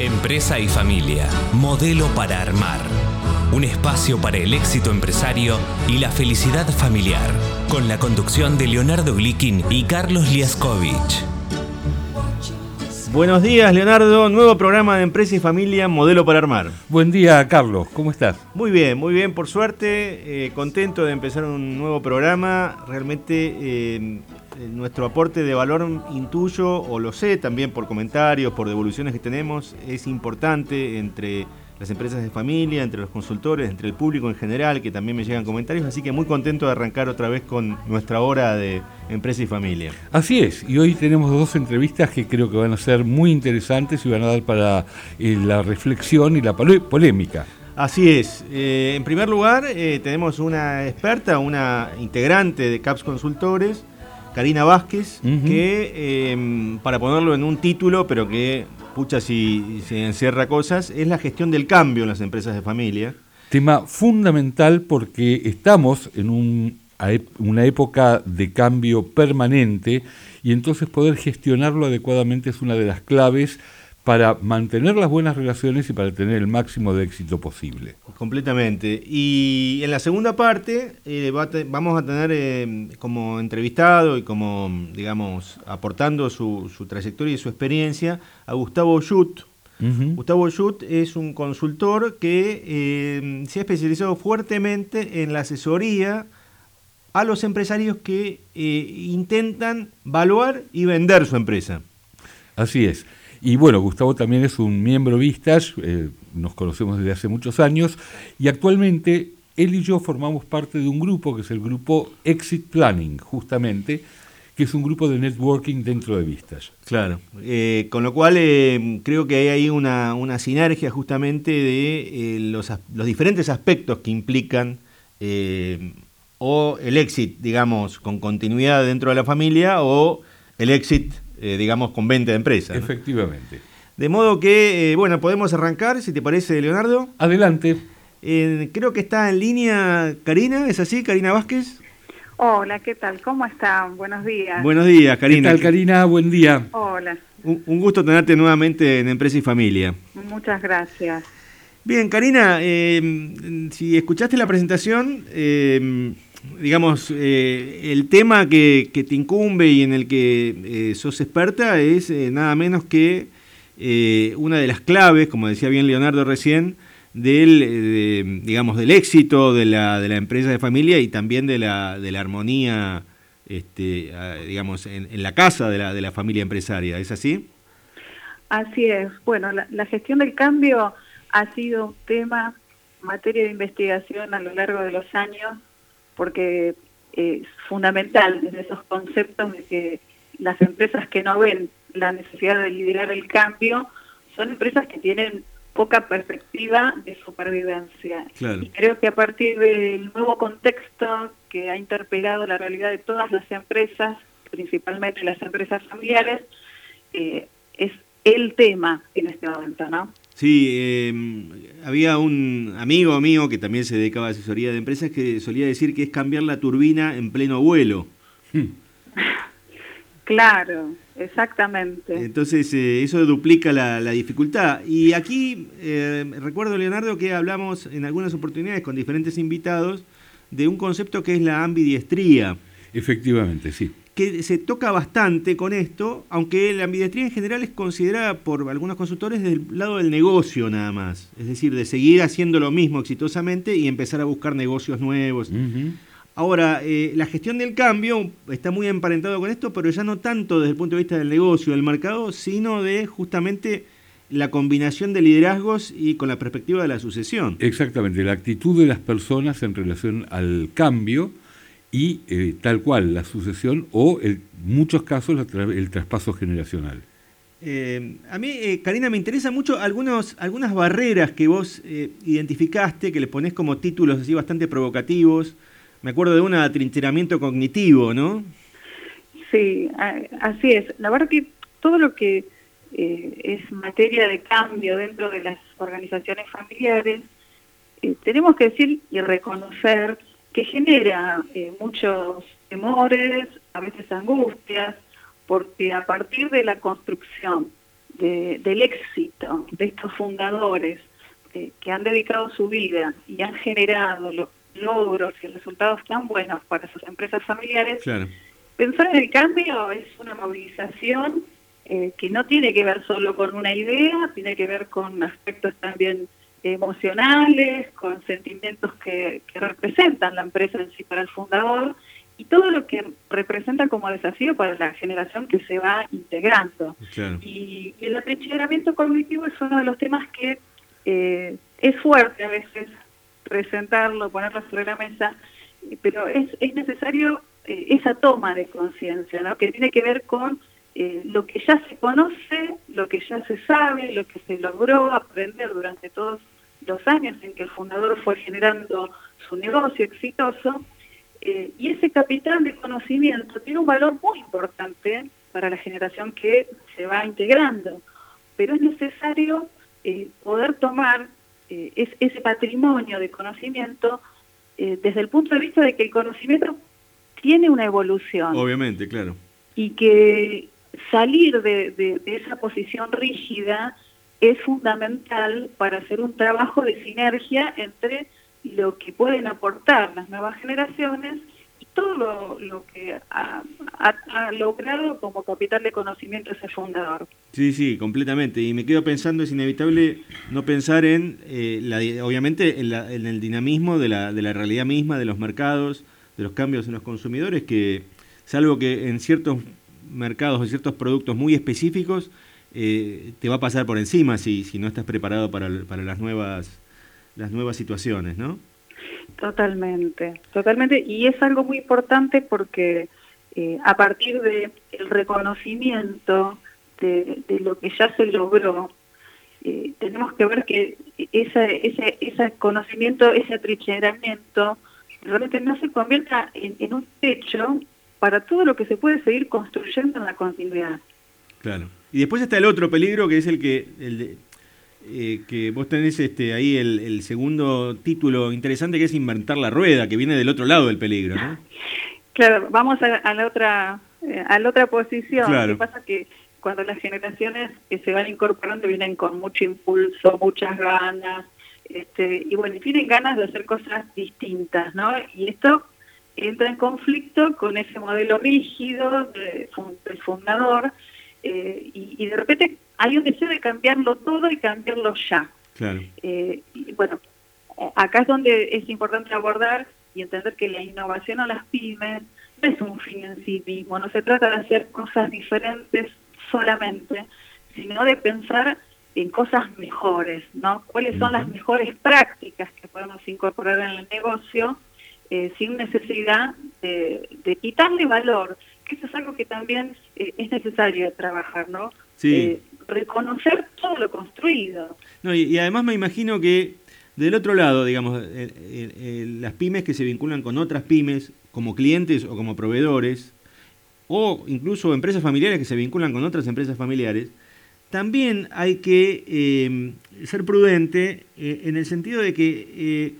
Empresa y familia, modelo para armar. Un espacio para el éxito empresario y la felicidad familiar. Con la conducción de Leonardo Glikin y Carlos Liaskovich. Buenos días, Leonardo. Nuevo programa de Empresa y Familia, Modelo para Armar. Buen día, Carlos. ¿Cómo estás? Muy bien, muy bien, por suerte. Eh, contento de empezar un nuevo programa. Realmente eh, nuestro aporte de valor intuyo, o lo sé también por comentarios, por devoluciones que tenemos, es importante entre las empresas de familia, entre los consultores, entre el público en general, que también me llegan comentarios, así que muy contento de arrancar otra vez con nuestra hora de empresa y familia. Así es, y hoy tenemos dos entrevistas que creo que van a ser muy interesantes y van a dar para eh, la reflexión y la polémica. Así es. Eh, en primer lugar, eh, tenemos una experta, una integrante de CAPS Consultores, Karina Vázquez, que em, para ponerlo en un título, pero que pucha si se encierra cosas, es la gestión del cambio en las empresas de familia. Tema fundamental porque estamos en una época de cambio permanente y entonces poder gestionarlo adecuadamente es una de las claves para mantener las buenas relaciones y para tener el máximo de éxito posible. Completamente. Y en la segunda parte eh, vamos a tener eh, como entrevistado y como, digamos, aportando su, trayectoria y su experiencia a Gustavo Schutt. Gustavo Schutt es un consultor que eh, se ha especializado fuertemente en la asesoría a los empresarios que intentan valuar y vender su empresa. Así es. Y bueno, Gustavo también es un miembro Vistas, eh, nos conocemos desde hace muchos años, y actualmente él y yo formamos parte de un grupo que es el grupo Exit Planning, justamente, que es un grupo de networking dentro de Vistas. Claro, eh, con lo cual eh, creo que hay ahí una, sinergia justamente de los, los, diferentes aspectos que implican o el exit, digamos, con continuidad dentro de la familia o el exit eh, digamos, con venta de empresa. Efectivamente. De modo que, eh, bueno, podemos arrancar, si te parece, Leonardo. Adelante. Eh, creo que está en línea Karina, ¿es así? Karina Vázquez. Hola, ¿qué tal? ¿Cómo están? Buenos días. Buenos días, Karina. ¿Qué tal, Karina? Buen día. Hola. Un, un gusto tenerte nuevamente en Empresa y Familia. Muchas gracias. Bien, Karina, si escuchaste la presentación, digamos, eh, el tema que, te incumbe y en el que eh, sos experta es eh, nada menos que una de las claves, como decía bien Leonardo recién, del, digamos, del éxito de la, de la empresa de familia y también de la, de la armonía, este, digamos, en, la casa de la, de la familia empresaria. ¿Es así? Así es. Bueno, la, la gestión del cambio ha sido un tema, materia de investigación a lo largo de los años porque es fundamental desde esos conceptos de que las empresas que no ven la necesidad de liderar el cambio son empresas que tienen poca perspectiva de supervivencia. Y creo que a partir del nuevo contexto que ha interpelado la realidad de todas las empresas, principalmente las empresas familiares, eh, es el tema en este momento, ¿no? Sí, em, había un amigo mío que también se dedicaba a asesoría de empresas que solía decir que es cambiar la turbina en pleno vuelo. Claro, exactamente. Entonces eh, eso duplica la, dificultad. Y aquí eh, recuerdo, Leonardo, que hablamos en algunas oportunidades con diferentes invitados de un concepto que es la ambidiestría. Efectivamente, sí que se toca bastante con esto, aunque la ambidestría en general es considerada por algunos consultores desde el lado del negocio nada más, es decir, de seguir haciendo lo mismo exitosamente y empezar a buscar negocios nuevos. Ahora, eh, la gestión del cambio está muy emparentado con esto, pero ya no tanto desde el punto de vista del negocio, del mercado, sino de justamente la combinación de liderazgos y con la perspectiva de la sucesión. Exactamente, la actitud de las personas en relación al cambio y eh, tal cual la sucesión o en muchos casos el traspaso generacional. Eh, a mí, eh, Karina, me interesa mucho algunos, algunas barreras que vos identificaste, que le ponés como títulos así bastante provocativos. Me acuerdo de un atrincheramiento cognitivo, ¿no? Sí, así es. La verdad que todo lo que es materia de cambio dentro de las organizaciones familiares, tenemos que decir y reconocer que genera eh, muchos temores, a veces angustias, porque a partir de la construcción del éxito de estos fundadores eh, que han dedicado su vida y han generado los logros y resultados tan buenos para sus empresas familiares, pensar en el cambio es una movilización eh, que no tiene que ver solo con una idea, tiene que ver con aspectos también emocionales, con sentimientos que, representan la empresa en sí para el fundador y todo lo que representa como desafío para la generación que se va integrando. Y, el atrincheramiento cognitivo es uno de los temas que eh, es fuerte a veces presentarlo, ponerlo sobre la mesa, pero es, es necesario eh, esa toma de conciencia, ¿no? que tiene que ver con eh, lo que ya se conoce, lo que ya se sabe, lo que se logró aprender durante todos los años en que el fundador fue generando su negocio exitoso, eh, y ese capital de conocimiento tiene un valor muy importante para la generación que se va integrando, pero es necesario eh, poder tomar ese patrimonio de conocimiento desde el punto de vista de que el conocimiento tiene una evolución. Obviamente, claro. Y que salir de, esa posición rígida es fundamental para hacer un trabajo de sinergia entre lo que pueden aportar las nuevas generaciones y todo lo, que ha, logrado como capital de conocimiento ese fundador. Sí, sí, completamente. Y me quedo pensando, es inevitable no pensar en, eh, la, obviamente, en, el dinamismo de la, de la realidad misma, de los mercados, de los cambios en los consumidores, que es algo que en ciertos mercados o ciertos productos muy específicos, eh, te va a pasar por encima si, si no estás preparado para, para las nuevas las nuevas situaciones, ¿no? Totalmente, totalmente. Y es algo muy importante porque eh, a partir del el reconocimiento de, lo que ya se logró, eh, tenemos que ver que ese, ese, ese conocimiento, ese atrincheramiento, realmente no se convierta en un techo para todo lo que se puede seguir construyendo en la continuidad. Claro. Y después está el otro peligro que es el que el eh, que vos tenés este ahí el, segundo título interesante que es inventar la rueda, que viene del otro lado del peligro, ¿no? Claro, vamos a, la otra eh, a la otra posición. Lo que pasa que cuando las generaciones que se van incorporando vienen con mucho impulso, muchas ganas, este, y bueno, tienen ganas de hacer cosas distintas, ¿no? Y esto entra en conflicto con ese modelo rígido del fundador eh, y, de repente hay un deseo de cambiarlo todo y cambiarlo ya. Eh, y bueno, acá es donde es importante abordar y entender que la innovación a las pymes no es un fin en sí mismo, no se trata de hacer cosas diferentes solamente, sino de pensar en cosas mejores, ¿no? ¿Cuáles son las mejores prácticas que podemos incorporar en el negocio eh, sin necesidad de, quitarle valor, que eso es algo que también eh, es necesario trabajar, ¿no? Eh, reconocer todo lo construido. No, y, además me imagino que del otro lado, digamos, las pymes que se vinculan con otras pymes como clientes o como proveedores, o incluso empresas familiares que se vinculan con otras empresas familiares, también hay que ser prudente en el sentido de que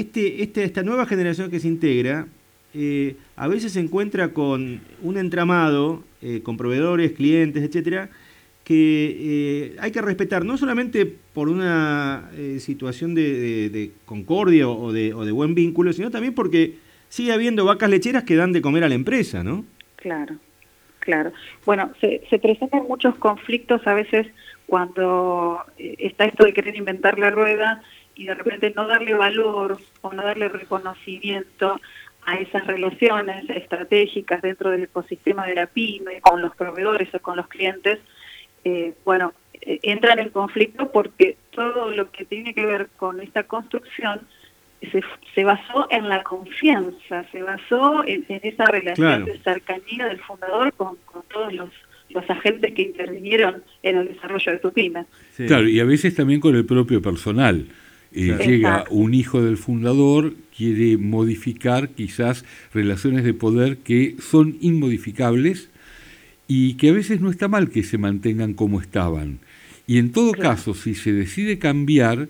este, este, esta nueva generación que se integra eh, a veces se encuentra con un entramado, eh, con proveedores, clientes, etcétera, que eh, hay que respetar, no solamente por una situación de, concordia o de, o de, buen vínculo, sino también porque sigue habiendo vacas lecheras que dan de comer a la empresa, ¿no? Claro, claro. Bueno, se, se presentan muchos conflictos a veces cuando está esto de querer inventar la rueda y de repente no darle valor o no darle reconocimiento a esas relaciones estratégicas dentro del ecosistema de la pyme, con los proveedores o con los clientes, eh, bueno, eh, entran en conflicto porque todo lo que tiene que ver con esta construcción se, se basó en la confianza, se basó en, esa relación de cercanía del fundador con, todos los, los agentes que intervinieron en el desarrollo de tu pyme. Claro, y a veces también con el propio personal. Eh, llega un hijo del fundador, quiere modificar quizás relaciones de poder que son inmodificables y que a veces no está mal que se mantengan como estaban. Y en todo caso, si se decide cambiar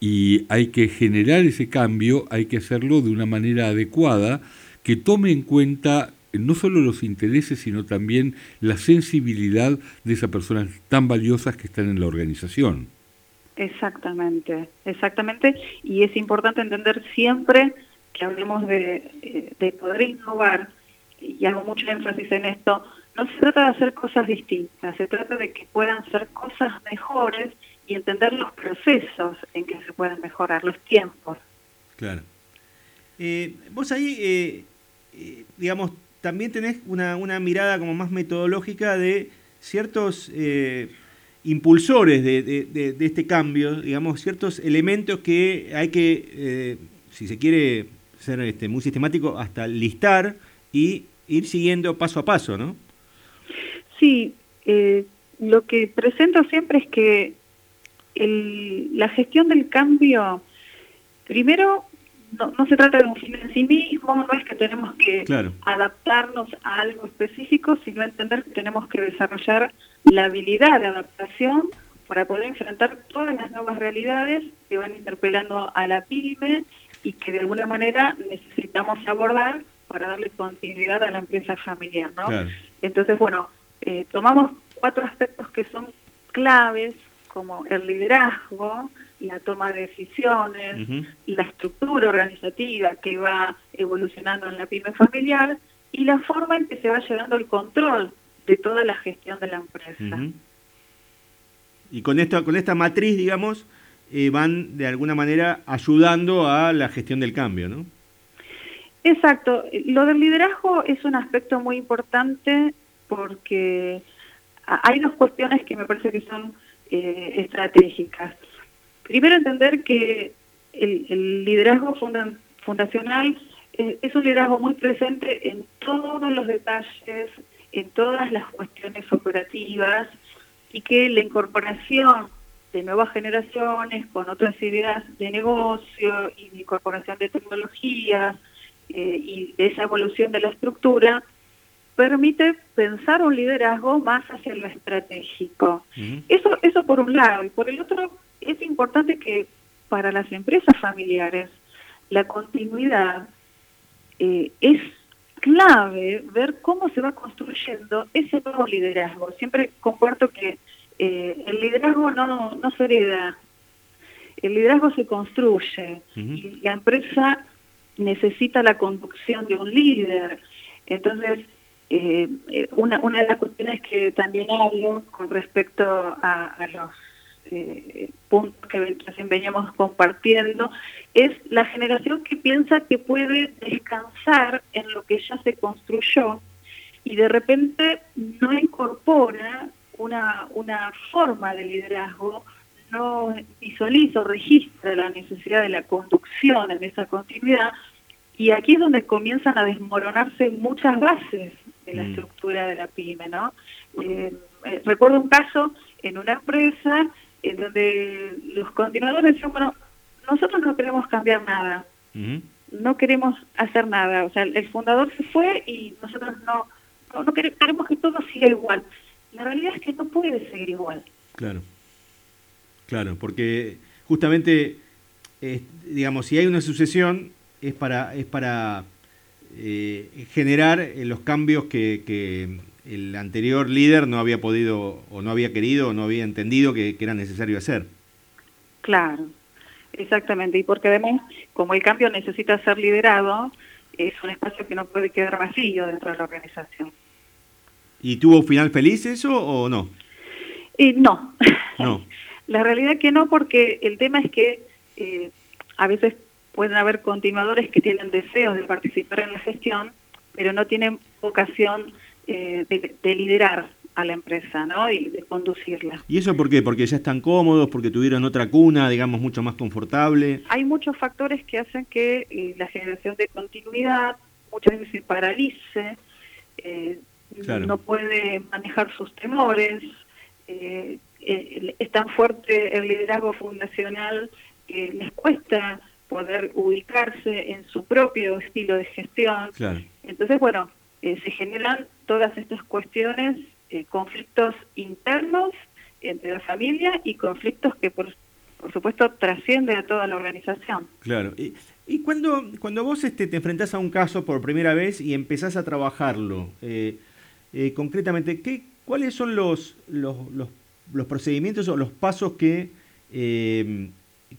y hay que generar ese cambio, hay que hacerlo de una manera adecuada que tome en cuenta no solo los intereses, sino también la sensibilidad de esas personas tan valiosas que están en la organización. Exactamente, exactamente. Y es importante entender siempre que hablemos de, eh, de poder innovar, y hago mucho énfasis en esto, no se trata de hacer cosas distintas, se trata de que puedan ser cosas mejores y entender los procesos en que se pueden mejorar, los tiempos. Claro. Eh, vos ahí, eh, digamos, también tenés una, una, mirada como más metodológica de ciertos impulsores de, de, de, este cambio, digamos, ciertos elementos que hay que, si se quiere ser este, muy sistemático, hasta listar y ir siguiendo paso a paso, ¿no? Sí, eh, lo que presento siempre es que el, la gestión del cambio, primero, no, no, se trata de un fin en sí mismo, no es que tenemos que claro. adaptarnos a algo específico, sino entender que tenemos que desarrollar la habilidad de adaptación para poder enfrentar todas las nuevas realidades que van interpelando a la pyme y que de alguna manera necesitamos abordar para darle continuidad a la empresa familiar, ¿no? Claro. Entonces, bueno, eh, tomamos cuatro aspectos que son claves, como el liderazgo, la toma de decisiones, la estructura organizativa que va evolucionando en la pyme familiar y la forma en que se va llevando el control de toda la gestión de la empresa. Y con esta, con esta matriz, digamos, eh, van de alguna manera ayudando a la gestión del cambio, ¿no? Exacto. Lo del liderazgo es un aspecto muy importante porque hay dos cuestiones que me parece que son eh, estratégicas. Primero, entender que el, el liderazgo funda- fundacional eh, es un liderazgo muy presente en todos los detalles, en todas las cuestiones operativas y que la incorporación de nuevas generaciones con otras ideas de negocio y de incorporación de tecnologías eh, y de esa evolución de la estructura permite pensar un liderazgo más hacia lo estratégico. Eso, eso por un lado. Y por el otro, es importante que para las empresas familiares la continuidad eh, es clave ver cómo se va construyendo ese nuevo liderazgo. Siempre comparto que eh, el liderazgo no, no se hereda, el liderazgo se construye y la empresa necesita la conducción de un líder. Entonces, eh, eh, una, una de las cuestiones que también hablo con respecto a, a los eh, puntos que recién veníamos compartiendo es la generación que piensa que puede descansar en lo que ya se construyó y de repente no incorpora una, una forma de liderazgo, no visualiza o registra la necesidad de la conducción en esa continuidad y aquí es donde comienzan a desmoronarse muchas bases de la Mm. estructura de la pyme, ¿no? Eh, eh, recuerdo un caso en una empresa en donde los continuadores decían, bueno, nosotros no queremos cambiar nada, no queremos hacer nada, o sea, el fundador se fue y nosotros no, no, no quere- queremos que todo siga igual. La realidad es que no puede seguir igual. Claro. Claro, porque justamente, eh, digamos, si hay una sucesión, es para, es para eh, generar eh, los cambios que, que el anterior líder no había podido, o no había querido, o no había entendido que, que era necesario hacer. Claro, exactamente. Y porque además, como el cambio necesita ser liderado, es un espacio que no puede quedar vacío dentro de la organización. ¿Y tuvo final feliz eso o no? Y no, No. la realidad que no, porque el tema es que eh, a veces pueden haber continuadores que tienen deseos de participar en la gestión, pero no tienen vocación eh, de, de liderar a la empresa, ¿no? Y de conducirla. ¿Y eso por qué? Porque ya están cómodos, porque tuvieron otra cuna, digamos, mucho más confortable. Hay muchos factores que hacen que eh, la generación de continuidad muchas veces se paralice, eh, Claro. no puede manejar sus temores, eh, es tan fuerte el liderazgo fundacional que les cuesta poder ubicarse en su propio estilo de gestión. Claro. Entonces, bueno, eh, se generan todas estas cuestiones, eh, conflictos internos entre la familia y conflictos que por por supuesto, trasciende a toda la organización. Claro. Y, cuando, cuando vos este, te enfrentás a un caso por primera vez y empezás a trabajarlo, eh, concretamente, ¿qué, ¿cuáles son los, los, los, procedimientos o los pasos que,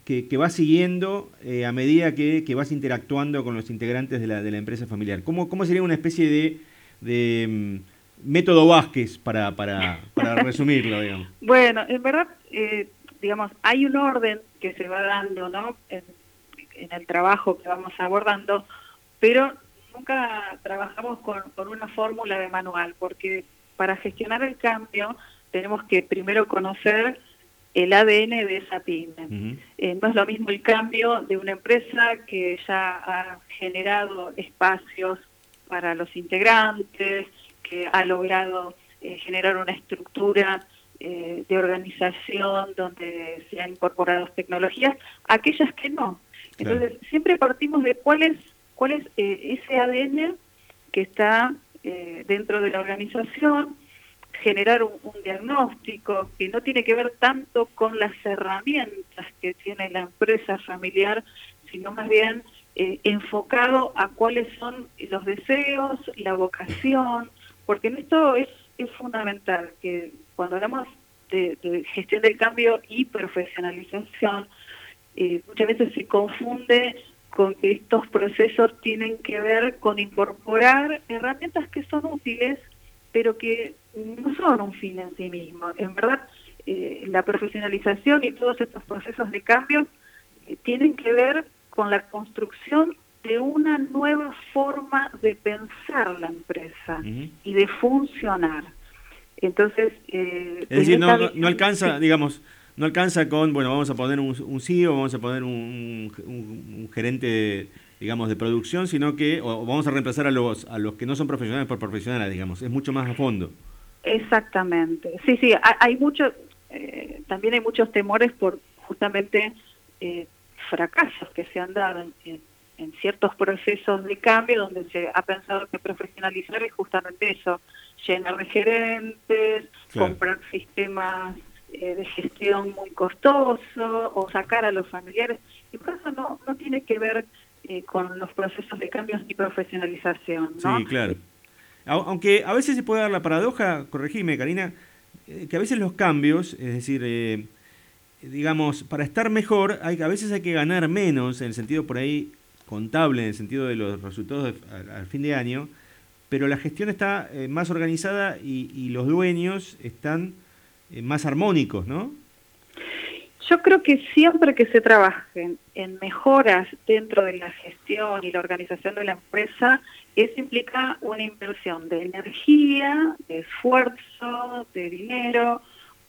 eh, que, vas siguiendo a medida que, que, vas interactuando con los integrantes de la, de la empresa familiar? ¿Cómo, ¿Cómo sería una especie de, de mm, método Vázquez para, para, para resumirlo, digamos? Bueno, en verdad, digamos, hay un orden que se va dando, ¿no? En, en el trabajo que vamos abordando, pero nunca trabajamos con, una fórmula de manual, porque para gestionar el cambio tenemos que primero conocer el ADN de esa pyme. Eh, no es lo mismo el cambio de una empresa que ya ha generado espacios para los integrantes, que ha logrado eh, generar una estructura eh, de organización donde se han incorporado tecnologías, aquellas que no. Entonces, siempre partimos de cuál es, cuál es eh, ese ADN que está eh, dentro de la organización, generar un, diagnóstico que no tiene que ver tanto con las herramientas que tiene la empresa familiar, sino más bien eh, enfocado a cuáles son los deseos, la vocación, porque en esto es, fundamental que cuando hablamos de, de gestión del cambio y profesionalización, eh, muchas veces se confunde con que estos procesos tienen que ver con incorporar herramientas que son útiles, pero que no son un fin en sí mismo. En verdad, eh, la profesionalización y todos estos procesos de cambio eh, tienen que ver con la construcción de una nueva forma de pensar la empresa y de funcionar. Entonces, es decir, no, no alcanza, digamos, no alcanza con, bueno, vamos a poner un, un CEO, vamos a poner un, gerente, digamos, de producción, sino que o vamos a reemplazar a los, a los que no son profesionales por profesionales, digamos, es mucho más a fondo. Exactamente, sí, sí, hay, mucho, eh, también hay muchos temores por justamente eh, fracasos que se han dado en, ciertos procesos de cambio donde se ha pensado que profesionalizar es justamente eso, llenar de gerentes, comprar sistemas eh, de gestión muy costoso o sacar a los familiares. Y por eso no, no tiene que ver eh, con los procesos de cambios y profesionalización. ¿no? Sí, claro. Aunque a veces se puede dar la paradoja, corregime, Karina, eh, que a veces los cambios, es decir, digamos, para estar mejor, hay, a veces hay que ganar menos, en el sentido por ahí contable, en el sentido de los resultados al, fin de año, pero la gestión está más organizada y, los dueños están eh, más armónicos, ¿no? Yo creo que siempre que se trabajen en mejoras dentro de la gestión y la organización de la empresa, eso implica una inversión de energía, de esfuerzo, de dinero,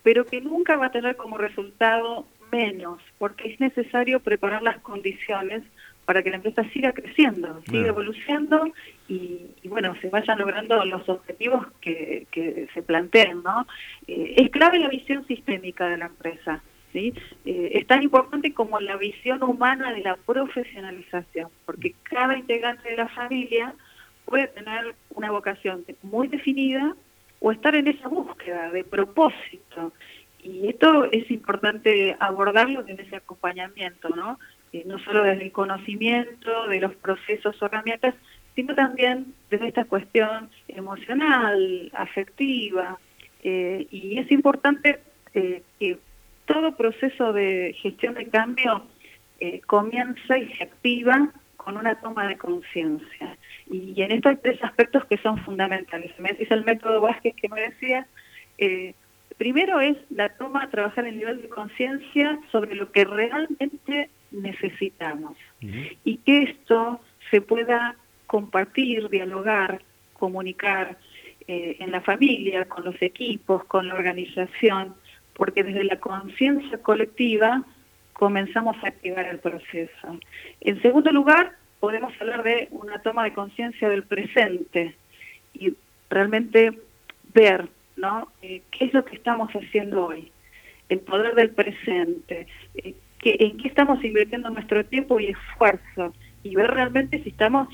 pero que nunca va a tener como resultado menos, porque es necesario preparar las condiciones para que la empresa siga creciendo, siga evolucionando y, bueno, se vayan logrando los objetivos que, se planteen, ¿no? Eh, es clave la visión sistémica de la empresa, Eh, es tan importante como la visión humana de la profesionalización, porque cada integrante de la familia puede tener una vocación muy definida o estar en esa búsqueda de propósito. Y esto es importante abordarlo en ese acompañamiento, ¿no? Eh, no solo desde el conocimiento de los procesos o herramientas, sino también desde esta cuestión emocional, afectiva. Eh, y es importante que todo proceso de gestión de cambio comienza y se activa con una toma de conciencia. Y, en esto hay tres aspectos que son fundamentales. Me decís el método Vázquez que me decías, primero es la toma, trabajar el nivel de conciencia sobre lo que realmente necesitamos. Y que esto se pueda compartir, dialogar, comunicar eh, en la familia, con los equipos, con la organización, porque desde la conciencia colectiva comenzamos a activar el proceso. En segundo lugar, podemos hablar de una toma de conciencia del presente y realmente ver ¿no? Eh, qué es lo que estamos haciendo hoy, el poder del presente, eh, en qué estamos invirtiendo nuestro tiempo y esfuerzo y ver realmente si estamos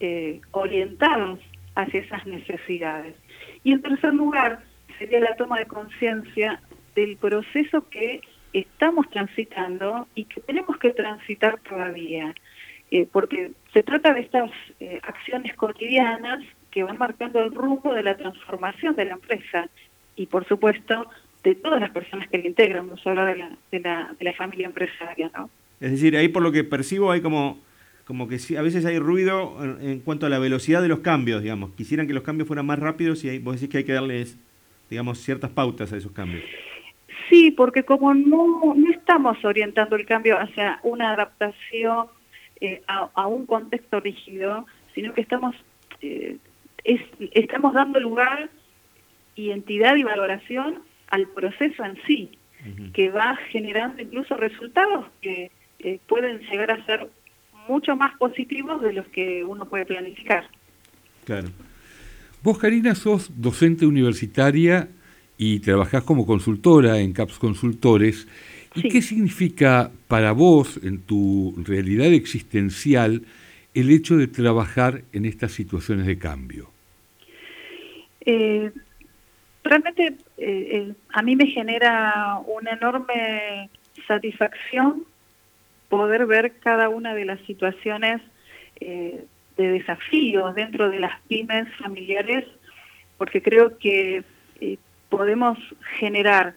eh, orientados hacia esas necesidades. Y en tercer lugar, sería la toma de conciencia del proceso que estamos transitando y que tenemos que transitar todavía, eh, porque se trata de estas eh, acciones cotidianas que van marcando el rumbo de la transformación de la empresa y, por supuesto, de todas las personas que la integran, no solo de la, de la, de la familia empresaria. ¿no? Es decir, ahí por lo que percibo hay como como que a veces hay ruido en, cuanto a la velocidad de los cambios, digamos. Quisieran que los cambios fueran más rápidos y vos decís que hay que darles, digamos, ciertas pautas a esos cambios. Sí, porque como no, no estamos orientando el cambio hacia una adaptación eh, a, un contexto rígido, sino que estamos, eh, estamos dando lugar y entidad y valoración al proceso en sí, que va generando incluso resultados que eh, pueden llegar a ser mucho más positivos de los que uno puede planificar. Claro. Vos, Karina, sos docente universitaria y trabajás como consultora en CAPS Consultores. ¿Y qué significa para vos, en tu realidad existencial, el hecho de trabajar en estas situaciones de cambio? Eh, realmente eh, eh, a mí me genera una enorme satisfacción poder ver cada una de las situaciones eh, de desafíos dentro de las pymes familiares, porque creo que podemos generar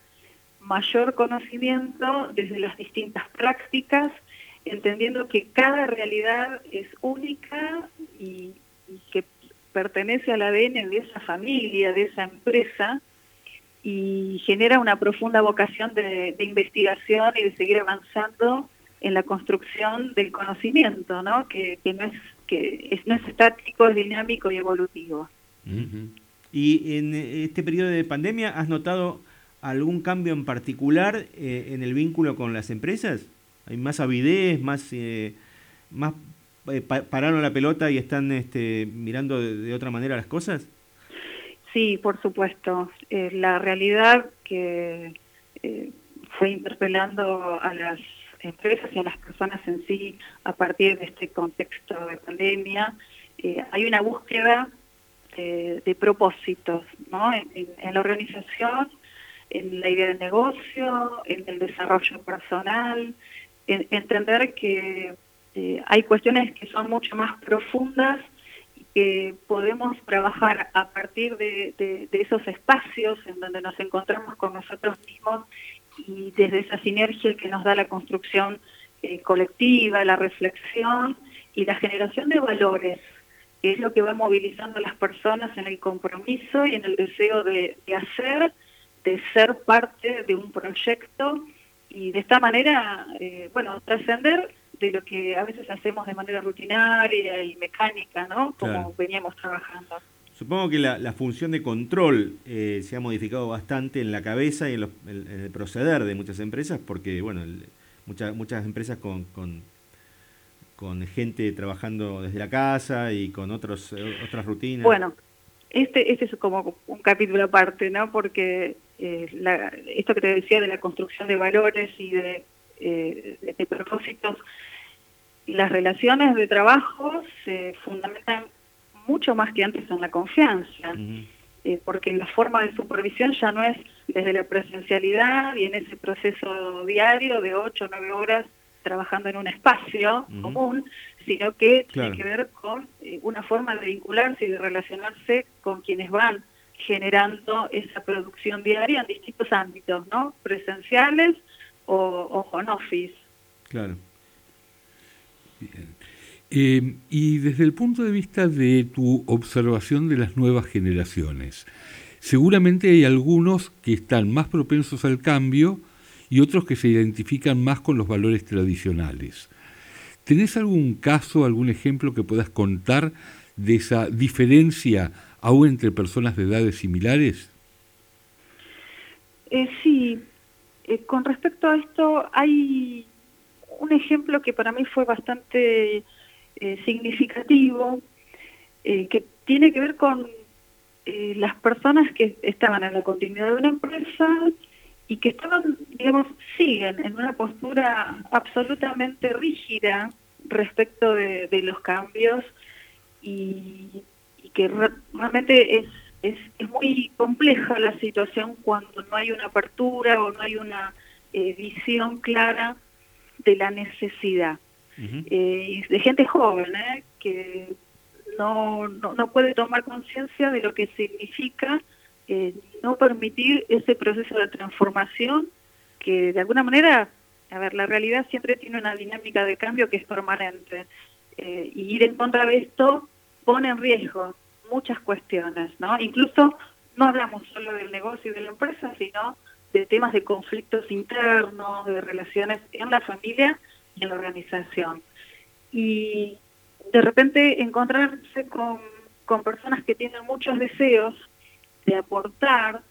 mayor conocimiento desde las distintas prácticas, entendiendo que cada realidad es única y, que pertenece al ADN de esa familia, de esa empresa, y genera una profunda vocación de investigación y de seguir avanzando en la construcción del conocimiento, ¿no? Que, no es que es, no es estático, es dinámico y evolutivo. Y en este periodo de pandemia, ¿has notado algún cambio en particular eh, en el vínculo con las empresas? ¿Hay más avidez, más, eh, más eh, pararon la pelota y están este, mirando de, otra manera las cosas? Sí, por supuesto. la realidad que fue interpelando a las empresas y a las personas en sí a partir de este contexto de pandemia. Eh, hay una búsqueda de, propósitos ¿no? En, la organización, en la idea de negocio, en el desarrollo personal, en, entender que eh, hay cuestiones que son mucho más profundas y que podemos trabajar a partir de, de esos espacios en donde nos encontramos con nosotros mismos y desde esa sinergia que nos da la construcción eh, colectiva, la reflexión y la generación de valores, que es lo que va movilizando a las personas en el compromiso y en el deseo de, hacer, de ser parte de un proyecto y de esta manera, eh, bueno, trascender de lo que a veces hacemos de manera rutinaria y mecánica, ¿no? Como veníamos trabajando. Supongo que la, función de control eh, se ha modificado bastante en la cabeza y en, el proceder de muchas empresas, porque bueno, muchas muchas empresas con, con, gente trabajando desde la casa y con otros eh, otras rutinas. Bueno, este este es como un capítulo aparte, ¿no? Porque eh, esto que te decía de la construcción de valores y de, de propósitos, las relaciones de trabajo se fundamentan mucho más que antes en la confianza, eh, porque la forma de supervisión ya no es desde la presencialidad y en ese proceso diario de 8 o 9 horas trabajando en un espacio común, sino que tiene que ver con eh, una forma de vincularse y de relacionarse con quienes van generando esa producción diaria en distintos ámbitos, ¿no? Presenciales o, o home office. Claro. Bien. Eh, y desde el punto de vista de tu observación de las nuevas generaciones, seguramente hay algunos que están más propensos al cambio y otros que se identifican más con los valores tradicionales. ¿Tenés algún caso, algún ejemplo que puedas contar de esa diferencia aún entre personas de edades similares? Eh, sí, eh, con respecto a esto hay un ejemplo que para mí fue bastante eh, significativo que tiene que ver con las personas que estaban en la continuidad de una empresa y que estaban, digamos, siguen en una postura absolutamente rígida respecto de, los cambios y, que realmente es, es, es, muy compleja la situación cuando no hay una apertura o no hay una eh, visión clara de la necesidad. Eh, de gente joven, ¿eh? que no, no, puede tomar conciencia de lo que significa no permitir ese proceso de transformación que de alguna manera, a ver, la realidad siempre tiene una dinámica de cambio que es permanente. y ir en contra de esto pone en riesgo muchas cuestiones, ¿no? Incluso no hablamos solo del negocio y de la empresa, sino de temas de conflictos internos, de relaciones en la familia y en la organización. Y de repente encontrarse con, personas que tienen muchos deseos de aportar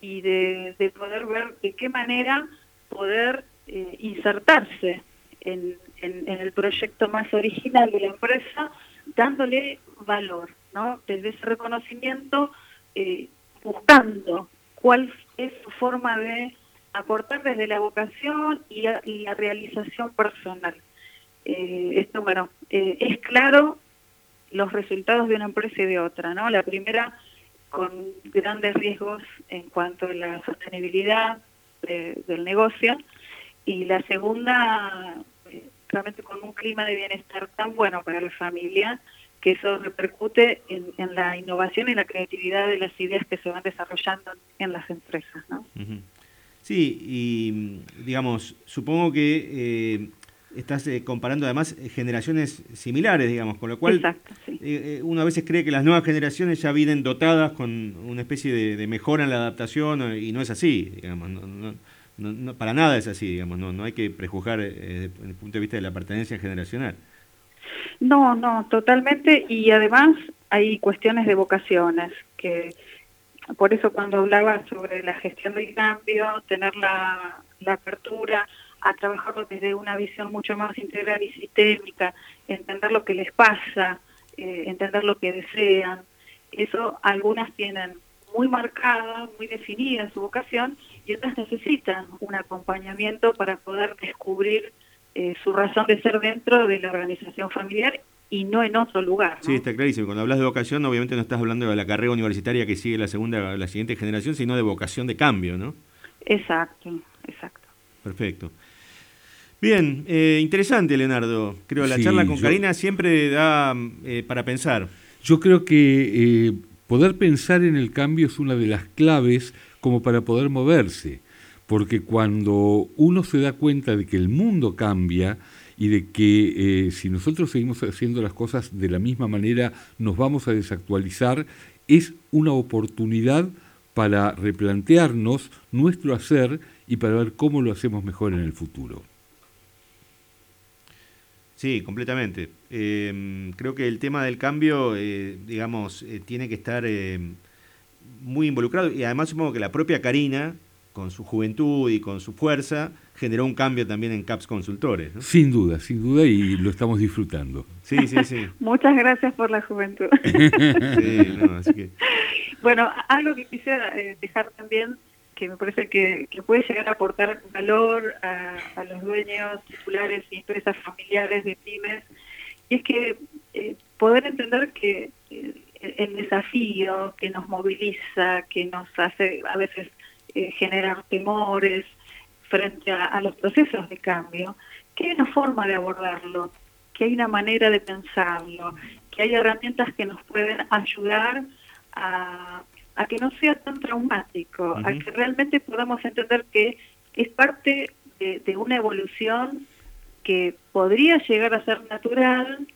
y de, poder ver de qué manera poder eh, insertarse en, el proyecto más original de la empresa, dándole valor, ¿no? Desde ese reconocimiento, eh, buscando cuál es su forma de aportar desde la vocación y, la realización personal. Eh, esto, bueno, es claro los resultados de una empresa y de otra, ¿no? La primera con grandes riesgos en cuanto a la sostenibilidad del negocio y la segunda eh, realmente con un clima de bienestar tan bueno para la familia que eso repercute en, la innovación y la creatividad de las ideas que se van desarrollando en las empresas. ¿no? Sí, y digamos, supongo que eh, estás eh, comparando además eh, generaciones similares, digamos, con lo cual Exacto, uno a veces cree que las nuevas generaciones ya vienen dotadas con una especie de, mejora en la adaptación y no es así, digamos, no, para nada es así, digamos, no, no hay que prejuzgar desde el punto de vista de la pertenencia generacional. No, no, totalmente. Y además hay cuestiones de vocaciones, que por eso cuando hablaba sobre la gestión del cambio, tener la, apertura a trabajarlo desde una visión mucho más integral y sistémica, entender lo que les pasa, eh, entender lo que desean. Eso algunas tienen muy marcada, muy definida su vocación y otras necesitan un acompañamiento para poder descubrir eh, su razón de ser dentro de la organización familiar y no en otro lugar. Sí, está clarísimo. Cuando hablas de vocación, obviamente no estás hablando de la carrera universitaria que sigue la segunda, la siguiente generación, sino de vocación de cambio, ¿no? Exacto, exacto. Perfecto. Bien, eh, interesante, Leonardo. Creo que la charla con Karina siempre da eh, para pensar. Yo creo que poder pensar en el cambio es una de las claves como para poder moverse porque cuando uno se da cuenta de que el mundo cambia y de que eh, si nosotros seguimos haciendo las cosas de la misma manera nos vamos a desactualizar, es una oportunidad para replantearnos nuestro hacer y para ver cómo lo hacemos mejor en el futuro. Sí, completamente. Em, creo que el tema del cambio, eh, digamos, eh, tiene que estar muy involucrado y además supongo que la propia Karina con su juventud y con su fuerza, generó un cambio también en CAPS Consultores. Sin duda, sin duda, y lo estamos disfrutando. Sí, sí, sí. Muchas gracias por la juventud. Bueno, algo que quisiera eh, dejar también, que me parece que, puede llegar a aportar valor a, los dueños titulares y empresas familiares de pymes, y es que eh, poder entender que eh, el desafío que nos moviliza, que nos hace a veces eh, generar temores frente a, los procesos de cambio, que hay una forma de abordarlo, que hay una manera de pensarlo, que hay herramientas que nos pueden ayudar a, que no sea tan traumático, a que realmente podamos entender que es parte de, una evolución que podría llegar a ser natural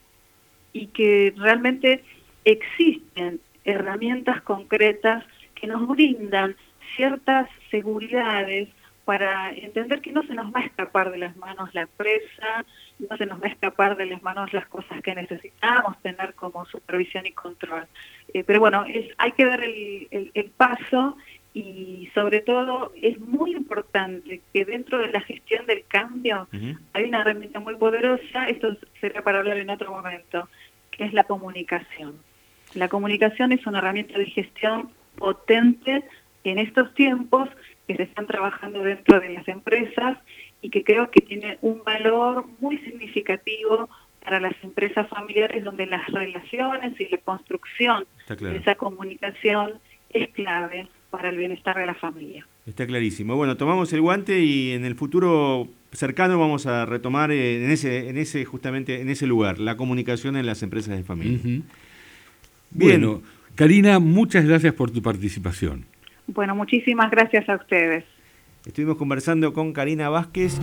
y que realmente existen herramientas concretas que nos brindan ciertas seguridades para entender que no se nos va a escapar de las manos la empresa, no se nos va a escapar de las manos las cosas que necesitamos tener como supervisión y control. Eh, pero bueno, es, hay que dar el, el, paso y sobre todo es muy importante que dentro de la gestión del cambio hay una herramienta muy poderosa, esto será para hablar en otro momento, que es la comunicación. La comunicación es una herramienta de gestión potente en estos tiempos que se están trabajando dentro de las empresas y que creo que tiene un valor muy significativo para las empresas familiares donde las relaciones y la construcción de esa comunicación es clave para el bienestar de la familia. Está clarísimo. Bueno, tomamos el guante y en el futuro cercano vamos a retomar eh, en ese, en ese justamente en ese lugar la comunicación en las empresas de familia. Bueno, Karina, muchas gracias por tu participación. Bueno, muchísimas gracias a ustedes. Estuvimos conversando con Karina Vázquez.